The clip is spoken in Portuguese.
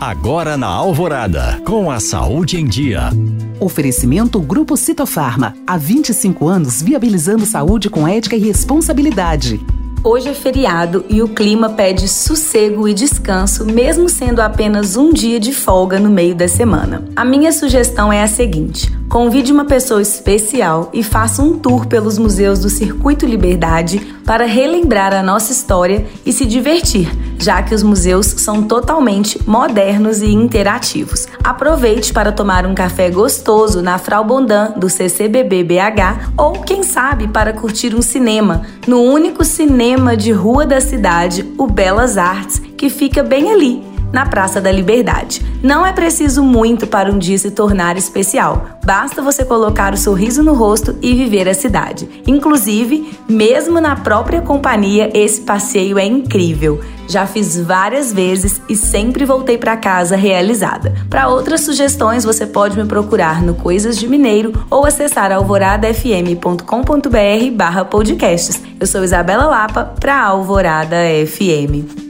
Agora na Alvorada, com a saúde em dia. Oferecimento Grupo Citofarma. Há 25 anos viabilizando saúde com ética e responsabilidade. Hoje é feriado e o clima pede sossego e descanso, mesmo sendo apenas um dia de folga no meio da semana. A minha sugestão é a seguinte: convide uma pessoa especial e faça um tour pelos museus do Circuito Liberdade para relembrar a nossa história e se divertir, já que os museus são totalmente modernos e interativos. Aproveite para tomar um café gostoso na Frau Bondan do CCBB BH ou, quem sabe, para curtir um cinema no único cinema cinema de rua da cidade, o Belas Artes, que fica bem ali, na Praça da Liberdade. Não é preciso muito para um dia se tornar especial. Basta você colocar o sorriso no rosto e viver a cidade. Inclusive, mesmo na própria companhia, esse passeio é incrível. Já fiz várias vezes e sempre voltei para casa realizada. Para outras sugestões, você pode me procurar no Coisas de Mineiro ou acessar alvoradafm.com.br/podcasts. Eu sou Isabela Lapa para Alvorada FM.